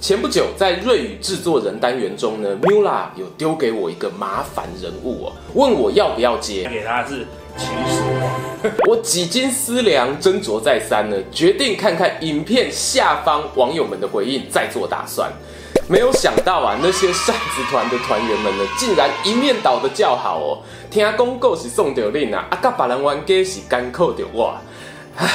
前不久，在瑞语制作人单元中呢，Mula 有丢给我一个麻烦人物哦，问我要不要接。给他是秦始皇。我几经思量，斟酌再三呢，决定看看影片下方网友们的回应，再做打算。没有想到啊，那些扇子团的团员们呢，竟然一面倒的叫好哦。听公告是送掉令啊，阿嘎把人玩给是干扣掉哇。唉，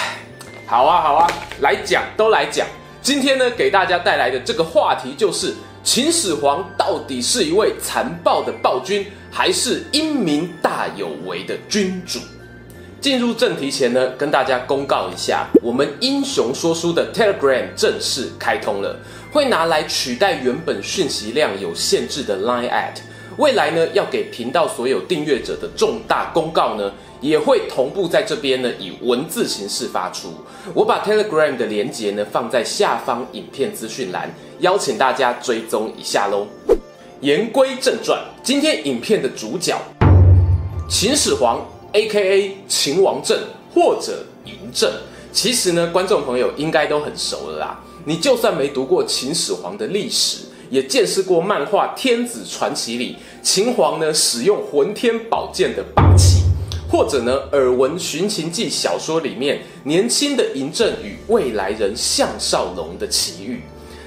好啊好啊，来讲都来讲。今天呢，给大家带来的这个话题就是秦始皇到底是一位残暴的暴君，还是英明大有为的君主？进入正题前呢，跟大家公告一下，我们英雄说书的 Telegram 正式开通了，会拿来取代原本讯息量有限制的 Line at。未来呢，要给频道所有订阅者的重大公告呢，也会同步在这边呢，以文字形式发出。我把 Telegram 的连接呢放在下方影片资讯栏，邀请大家追踪一下喽。言归正传，今天影片的主角秦始皇，A.K.A. 秦王政或者嬴政，其实呢，观众朋友应该都很熟了啦。你就算没读过秦始皇的历史，也见识过漫画《天子传奇》里秦皇呢使用浑天宝剑的霸气。或者呢，耳闻《寻秦记》小说里面年轻的嬴政与未来人项少龙的奇遇，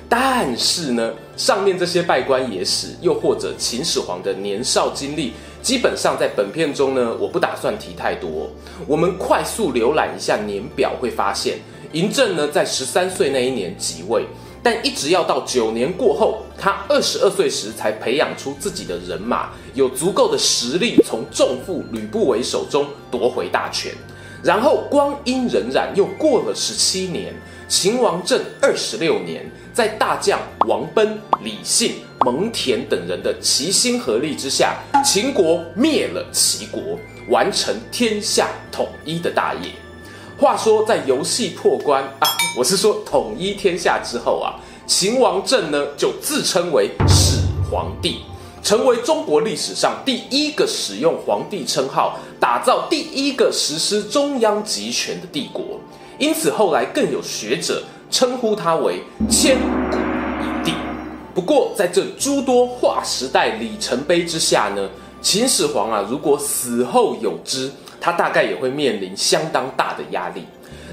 但是呢，上面这些稗官野史，又或者秦始皇的年少经历，基本上在本片中呢，我不打算提太多。我们快速浏览一下年表，会发现嬴政呢，在十三岁那一年即位。但一直要到九年过后，他二十二岁时才培养出自己的人马，有足够的实力从重负吕不韦手中夺回大权。然后光阴荏苒，又过了十七年，秦王政二十六年，在大将王贲、李信、蒙恬等人的齐心合力之下，秦国灭了齐国，完成天下统一的大业。话说，在游戏破关啊，我是说统一天下之后啊，秦王政呢就自称为始皇帝，成为中国历史上第一个使用皇帝称号、打造第一个实施中央集权的帝国。因此，后来更有学者称呼他为千古一帝。不过，在这诸多划时代里程碑之下呢，秦始皇啊，如果死后有知。他大概也会面临相当大的压力，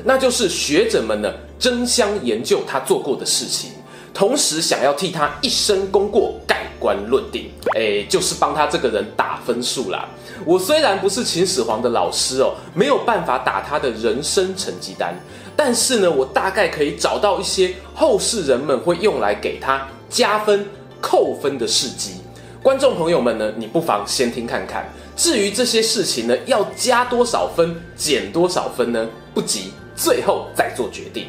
那就是学者们呢争相研究他做过的事情，同时想要替他一生功过盖棺论定，诶，就是帮他这个人打分数啦。我虽然不是秦始皇的老师哦，没有办法打他的人生成绩单，但是呢，我大概可以找到一些后世人们会用来给他加分、扣分的事迹。观众朋友们呢，你不妨先听看看。至于这些事情呢，要加多少分、减多少分呢？不急，最后再做决定。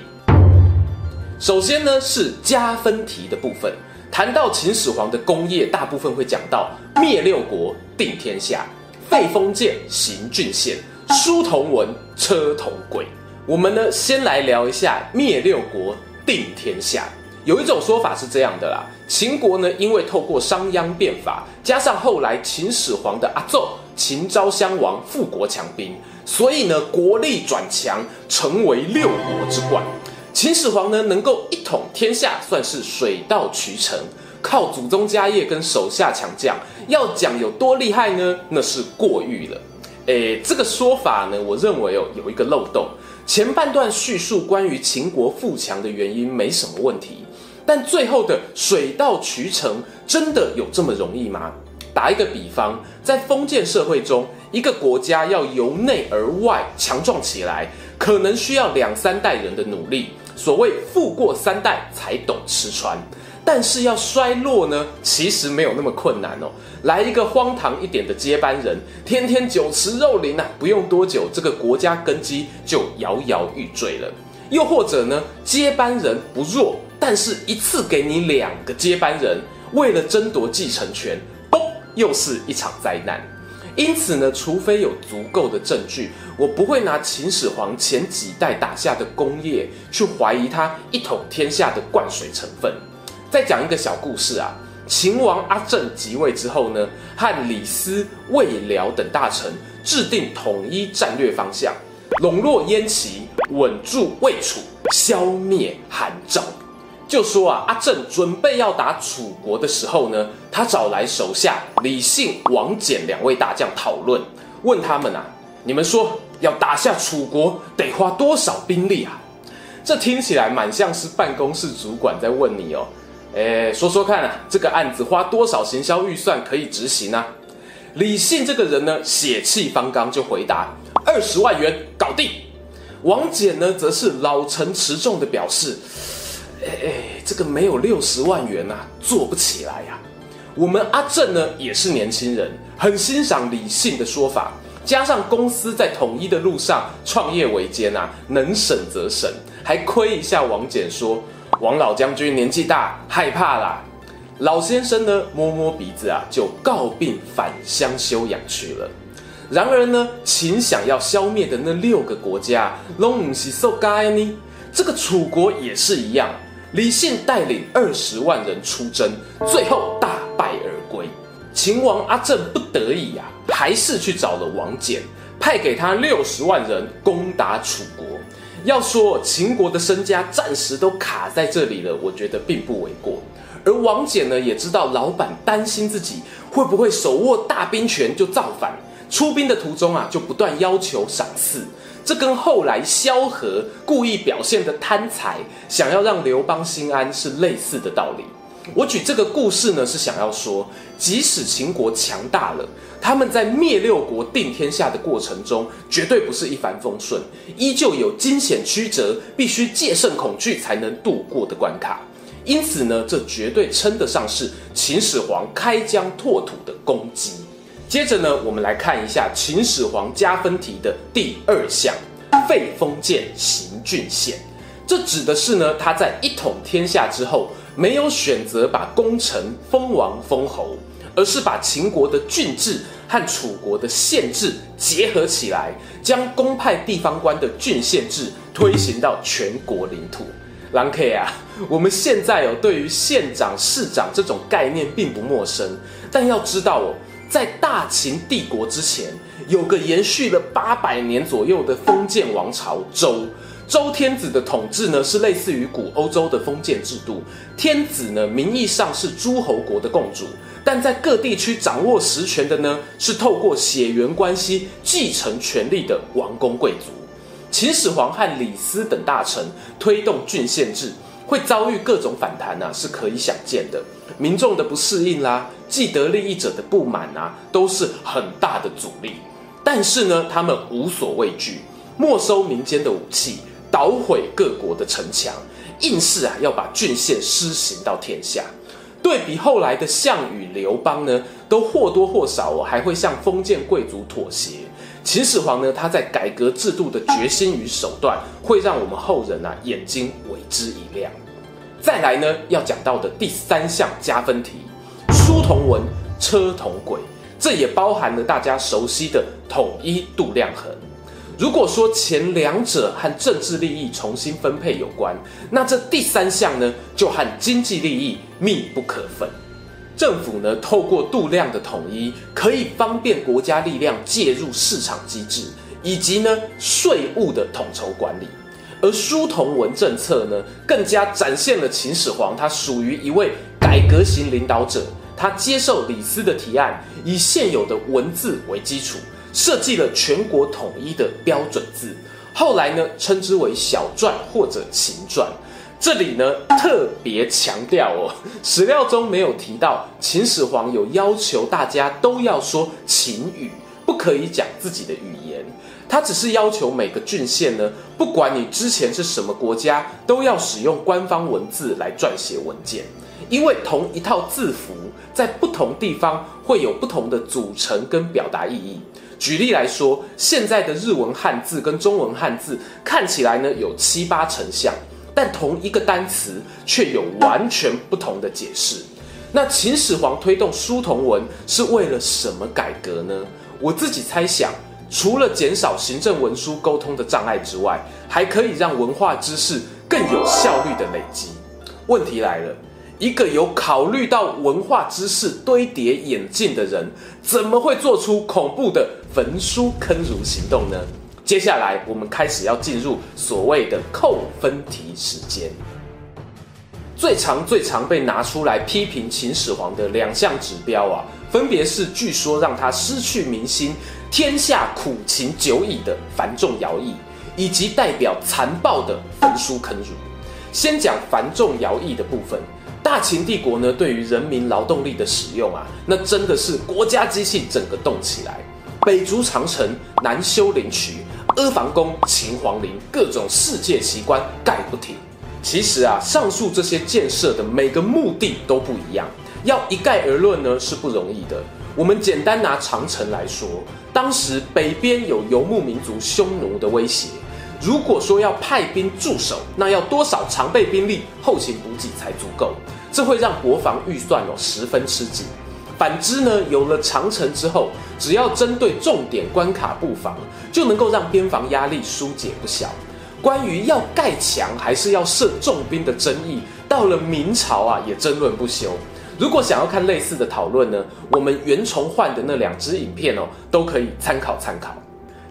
首先呢，是加分题的部分。谈到秦始皇的功业，大部分会讲到灭六国、定天下、废封建、行郡县、书同文、车同轨。我们呢，先来聊一下灭六国、定天下。有一种说法是这样的啦，秦国呢，因为透过商鞅变法，加上后来秦始皇的阿祖秦昭襄王富国强兵，所以呢，国力转强，成为六国之冠。秦始皇呢，能够一统天下，算是水到渠成。靠祖宗家业跟手下强将，要讲有多厉害呢？那是过誉了。诶，这个说法呢，我认为哦，有一个漏洞。前半段叙述关于秦国富强的原因没什么问题。但最后的水到渠成，真的有这么容易吗？打一个比方，在封建社会中，一个国家要由内而外强壮起来，可能需要两三代人的努力。所谓富过三代才懂吃穿，但是要衰落呢，其实没有那么困难哦。来一个荒唐一点的接班人，天天酒池肉林啊，不用多久，这个国家根基就摇摇欲坠了。又或者呢，接班人不弱。但是，一次给你两个接班人，为了争夺继承权，嘣，又是一场灾难。因此呢，除非有足够的证据，我不会拿秦始皇前几代打下的功业去怀疑他一统天下的灌水成分。再讲一个小故事啊，秦王阿政即位之后呢，和李斯、魏辽等大臣制定统一战略方向，笼络燕齐，稳住魏楚，消灭韩赵。就说啊，阿正准备要打楚国的时候呢，他找来手下李信、王翦两位大将讨论，问他们啊，你们说要打下楚国得花多少兵力啊？这听起来蛮像是办公室主管在问你哦，诶，说说看啊，这个案子花多少行销预算可以执行呢？李信这个人呢，血气方刚就回答二十万元搞定。王翦呢，则是老成持重的表示。哎哎，这个没有六十万元呐、啊，做不起来呀、啊。我们阿正呢也是年轻人，很欣赏李信的说法。加上公司在统一的路上创业维艰呐，能省则省，还亏一下王翦说：“王老将军年纪大，害怕啦。”老先生呢摸摸鼻子啊，就告病返乡休养去了。然而呢，秦想要消灭的那六个国家，拢不是受该呢。这个楚国也是一样。李信带领二十万人出征，最后大败而归。秦王阿政不得已、啊，还是去找了王翦，派给他六十万人攻打楚国。要说秦国的身家暂时都卡在这里了，我觉得并不为过。而王翦呢，也知道老板担心自己会不会手握大兵权就造反，出兵的途中啊，就不断要求赏赐。这跟后来萧何故意表现的贪财，想要让刘邦心安是类似的道理。我举这个故事呢，是想要说，即使秦国强大了，他们在灭六国定天下的过程中，绝对不是一帆风顺，依旧有惊险曲折，必须戒慎恐惧才能度过的关卡。因此呢，这绝对称得上是秦始皇开疆拓土的功绩。接着呢，我们来看一下秦始皇加分题的第二项，废封建，行郡县。这指的是呢，他在一统天下之后，没有选择把功臣封王封侯，而是把秦国的郡制和楚国的县制结合起来，将公派地方官的郡县制推行到全国领土。狼 K 啊，我们现在哦，对于县长、市长这种概念并不陌生，但要知道哦。在大秦帝国之前，有个延续了八百年左右的封建王朝周。周天子的统治呢，是类似于古欧洲的封建制度。天子呢，名义上是诸侯国的共主，但在各地区掌握实权的呢，是透过血缘关系继承权力的王公贵族。秦始皇和李斯等大臣推动郡县制，会遭遇各种反弹啊，是可以想见的。民众的不适应啦，既得利益者的不满啊，都是很大的阻力。但是呢，他们无所畏惧，没收民间的武器，捣毁各国的城墙，硬是啊要把郡县施行到天下。对比后来的项羽、刘邦呢，都或多或少哦还会向封建贵族妥协。秦始皇呢，他在改革制度的决心与手段，会让我们后人啊眼睛为之一亮。再来呢，要讲到的第三项加分题，书同文，车同轨，这也包含了大家熟悉的统一度量衡。如果说前两者和政治利益重新分配有关，那这第三项呢，就和经济利益密不可分。政府呢，透过度量的统一，可以方便国家力量介入市场机制，以及呢税务的统筹管理。而书同文政策呢，更加展现了秦始皇他属于一位改革型领导者。他接受李斯的提案，以现有的文字为基础，设计了全国统一的标准字。后来呢，称之为小篆或者秦篆。这里呢，特别强调哦，史料中没有提到秦始皇有要求大家都要说秦语，不可以讲自己的语言。他只是要求每个郡县呢，不管你之前是什么国家，都要使用官方文字来撰写文件。因为同一套字符在不同地方会有不同的组成跟表达意义。举例来说，现在的日文汉字跟中文汉字看起来呢有七八成像，但同一个单词却有完全不同的解释。那秦始皇推动书同文是为了什么改革呢？我自己猜想，除了减少行政文书沟通的障碍之外，还可以让文化知识更有效率的累积。问题来了，一个有考虑到文化知识堆叠演进的人，怎么会做出恐怖的焚书坑儒行动呢？接下来，我们开始要进入所谓的扣分题时间。最常、最常被拿出来批评秦始皇的两项指标啊，分别是据说让他失去民心、天下苦秦久矣的繁重徭役，以及代表残暴的焚书坑儒。先讲繁重徭役的部分，大秦帝国呢，对于人民劳动力的使用啊，那真的是国家机器整个动起来，北筑长城，南修灵渠，阿房宫、秦皇陵，各种世界奇观盖不停。其实啊，上述这些建设的每个目的都不一样，要一概而论呢是不容易的。我们简单拿长城来说，当时北边有游牧民族匈奴的威胁，如果说要派兵驻守，那要多少常备兵力、后勤补给才足够？这会让国防预算哦十分吃紧。反之呢，有了长城之后，只要针对重点关卡布防，就能够让边防压力疏解不小。关于要盖墙还是要设重兵的争议，到了明朝啊也争论不休。如果想要看类似的讨论呢，我们袁崇焕的那两支影片哦，都可以参考参考。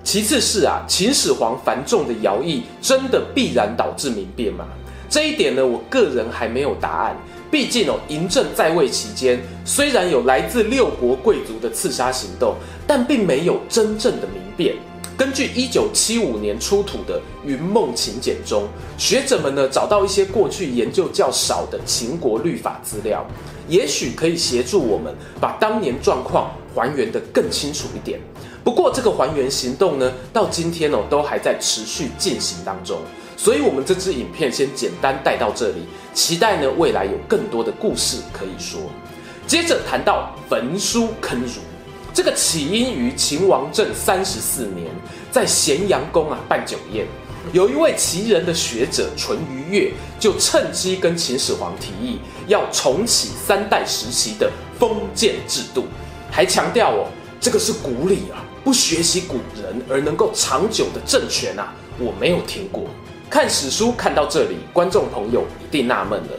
其次是啊，秦始皇繁重的徭役真的必然导致民变吗？这一点呢，我个人还没有答案。毕竟哦，嬴政在位期间，虽然有来自六国贵族的刺杀行动，但并没有真正的民变。根据一九七五年出土的《云梦秦简》中，学者们呢找到一些过去研究较少的秦国律法资料，也许可以协助我们把当年状况还原得更清楚一点。不过这个还原行动呢，到今天哦都还在持续进行当中，所以我们这支影片先简单带到这里，期待呢未来有更多的故事可以说。接着谈到焚书坑儒。这个起因于秦王政三十四年，在咸阳宫啊办酒宴，有一位奇人的学者淳于越就趁机跟秦始皇提议，要重启三代时期的封建制度，还强调哦，这个是古礼啊，不学习古人而能够长久的政权啊，我没有听过。看史书看到这里，观众朋友一定纳闷了，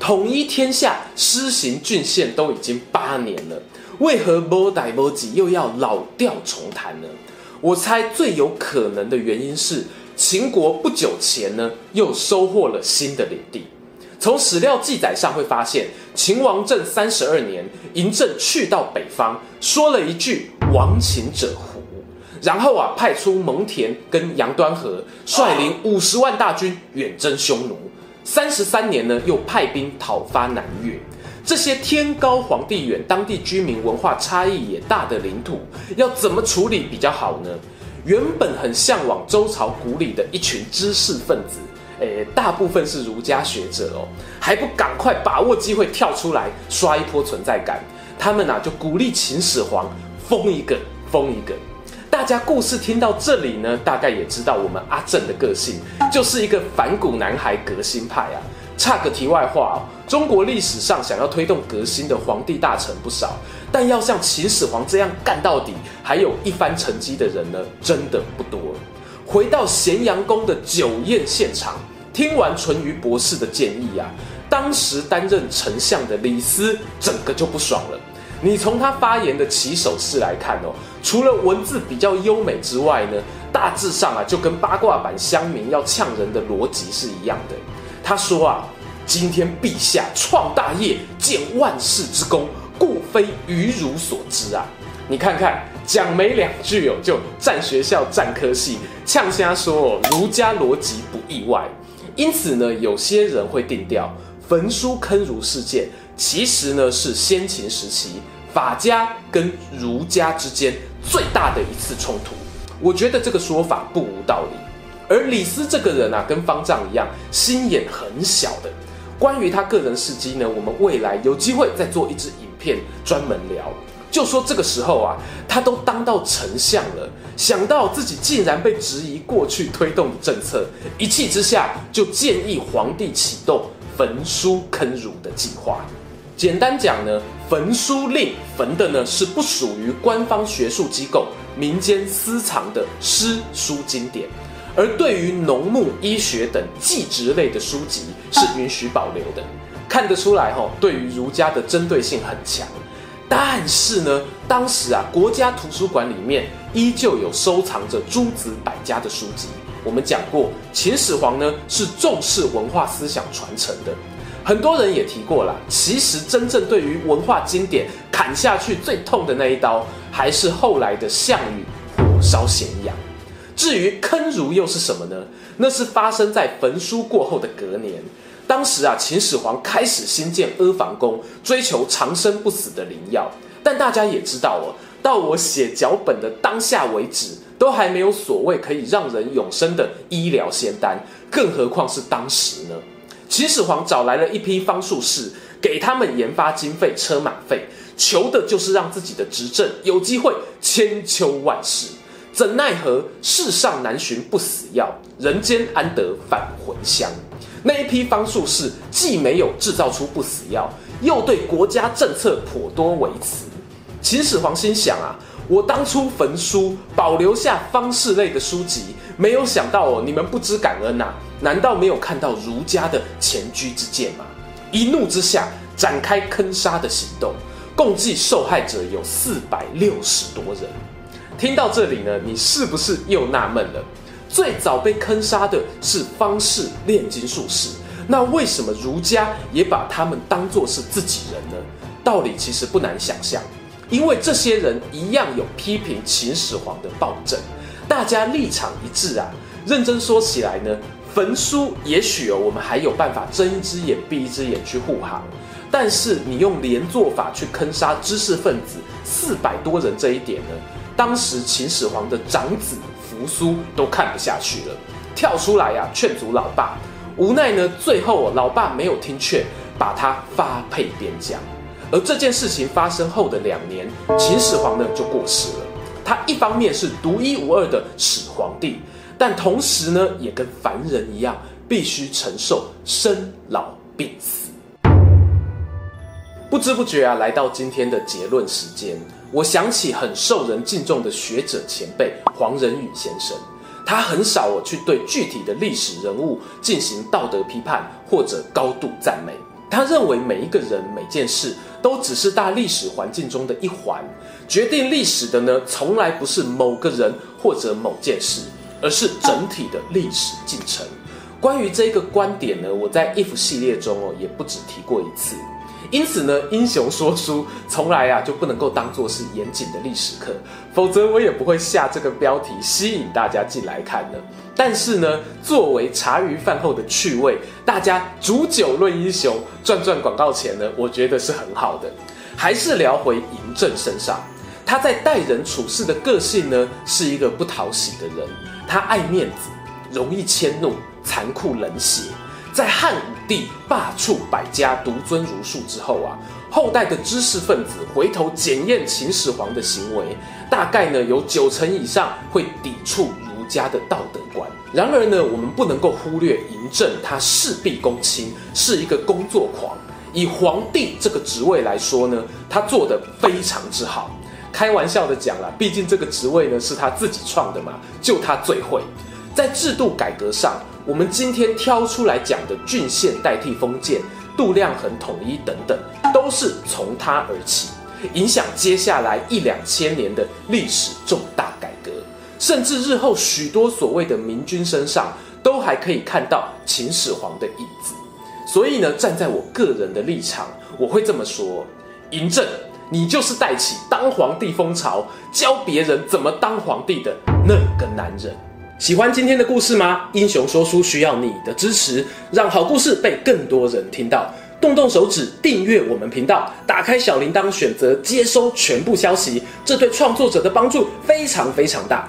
统一天下施行郡县都已经八年了。为何没代没志又要老调重弹呢？我猜最有可能的原因是秦国不久前呢又收获了新的领地。从史料记载上会发现，秦王政三十二年，嬴政去到北方，说了一句“亡秦者胡”，然后啊派出蒙恬跟杨端和率领五十万大军远征匈奴。三十三年呢又派兵讨伐南越。这些天高皇帝远、当地居民文化差异也大的领土，要怎么处理比较好呢？原本很向往周朝古礼的一群知识分子，诶，大部分是儒家学者哦，还不赶快把握机会跳出来刷一波存在感？他们啊就鼓励秦始皇封一个，封一个。大家故事听到这里呢，大概也知道我们阿正的个性，就是一个反骨男孩、革新派啊。插个题外话哦，中国历史上想要推动革新的皇帝大臣不少，但要像秦始皇这样干到底，还有一番成绩的人呢，真的不多。回到咸阳宫的酒宴现场，听完淳于博士的建议啊，当时担任丞相的李斯整个就不爽了。你从他发言的起手式来看哦，除了文字比较优美之外呢，大致上啊就跟八卦版乡民要呛人的逻辑是一样的。他说啊，今天陛下创大业，建万世之功，故非愚儒所知啊！你看看，讲没两句哦，就占学校、占科系，呛瞎说哦，儒家逻辑不意外。因此呢，有些人会定调，焚书坑儒事件，其实呢是先秦时期法家跟儒家之间最大的一次冲突。我觉得这个说法不无道理。而李斯这个人啊，跟方丈一样，心眼很小的。关于他个人事迹呢，我们未来有机会再做一支影片专门聊。就说这个时候啊，他都当到丞相了，想到自己竟然被质疑过去推动的政策，一气之下就建议皇帝启动焚书坑儒的计划。简单讲呢，焚书令焚的呢是不属于官方学术机构、民间私藏的诗书经典，而对于农牧医学等技职类的书籍是允许保留的。看得出来哈，对于儒家的针对性很强。但是呢，当时啊，国家图书馆里面依旧有收藏着诸子百家的书籍。我们讲过，秦始皇呢是重视文化思想传承的。很多人也提过了，其实真正对于文化经典砍下去最痛的那一刀，还是后来的项羽火烧咸阳。至于坑儒又是什么呢？那是发生在焚书过后的隔年。当时啊，秦始皇开始兴建阿房宫，追求长生不死的灵药。但大家也知道哦，到我写脚本的当下为止，都还没有所谓可以让人永生的医疗仙丹，更何况是当时呢？秦始皇找来了一批方术士，给他们研发经费、车马费，求的就是让自己的执政有机会千秋万世。怎奈何世上难寻不死药，人间安得返魂香？那一批方术士既没有制造出不死药，又对国家政策颇多微词。秦始皇心想啊，我当初焚书，保留下方士类的书籍，没有想到哦，你们不知感恩呐、难道没有看到儒家的前车之鉴吗？一怒之下，展开坑杀的行动，共计受害者有四百六十多人。听到这里呢，你是不是又纳闷了？最早被坑杀的是方士炼金术士，那为什么儒家也把他们当作是自己人呢？道理其实不难想象，因为这些人一样有批评秦始皇的暴政，大家立场一致啊。认真说起来呢，焚书也许哦，我们还有办法睁一只眼闭一只眼去护航，但是你用连坐法去坑杀知识分子四百多人这一点呢，当时秦始皇的长子。扶苏都看不下去了，跳出来、啊、劝阻老爸，无奈呢，最后老爸没有听劝，把他发配边疆。而这件事情发生后的两年，秦始皇呢就过世了。他一方面是独一无二的始皇帝，但同时呢也跟凡人一样，必须承受生老病死。不知不觉啊，来到今天的结论时间。我想起很受人敬重的学者前辈黄仁宇先生，他很少我去对具体的历史人物进行道德批判或者高度赞美。他认为每一个人每件事都只是大历史环境中的一环，决定历史的呢，从来不是某个人或者某件事，而是整体的历史进程。关于这个观点呢，我在 If 系列中哦也不止提过一次。因此呢，英雄说书从来啊就不能够当做是严谨的历史课，否则我也不会下这个标题吸引大家进来看的。但是呢，作为茶余饭后的趣味，大家煮酒论英雄，赚赚广告钱呢，我觉得是很好的。还是聊回嬴政身上，他在待人处事的个性呢，是一个不讨喜的人，他爱面子，容易迁怒，残酷冷血。在汉武帝罢黜百家，独尊儒术之后啊，后代的知识分子回头检验秦始皇的行为，大概呢有九成以上会抵触家的道德观。然而呢，我们不能够忽略嬴政，他事必躬亲，是一个工作狂。以皇帝这个职位来说呢，他做得非常之好。开玩笑的讲了，毕竟这个职位呢是他自己创的嘛，就他最会。在制度改革上，我们今天挑出来讲的郡县代替封建、度量衡统一等等，都是从他而起，影响接下来一两千年的历史重大改。甚至日后许多所谓的明君身上，都还可以看到秦始皇的影子。所以呢，站在我个人的立场，我会这么说：嬴政，你就是带起当皇帝风潮，教别人怎么当皇帝的那个男人。喜欢今天的故事吗？英雄说书需要你的支持，让好故事被更多人听到。动动手指订阅我们频道，打开小铃铛，选择接收全部消息，这对创作者的帮助非常非常大。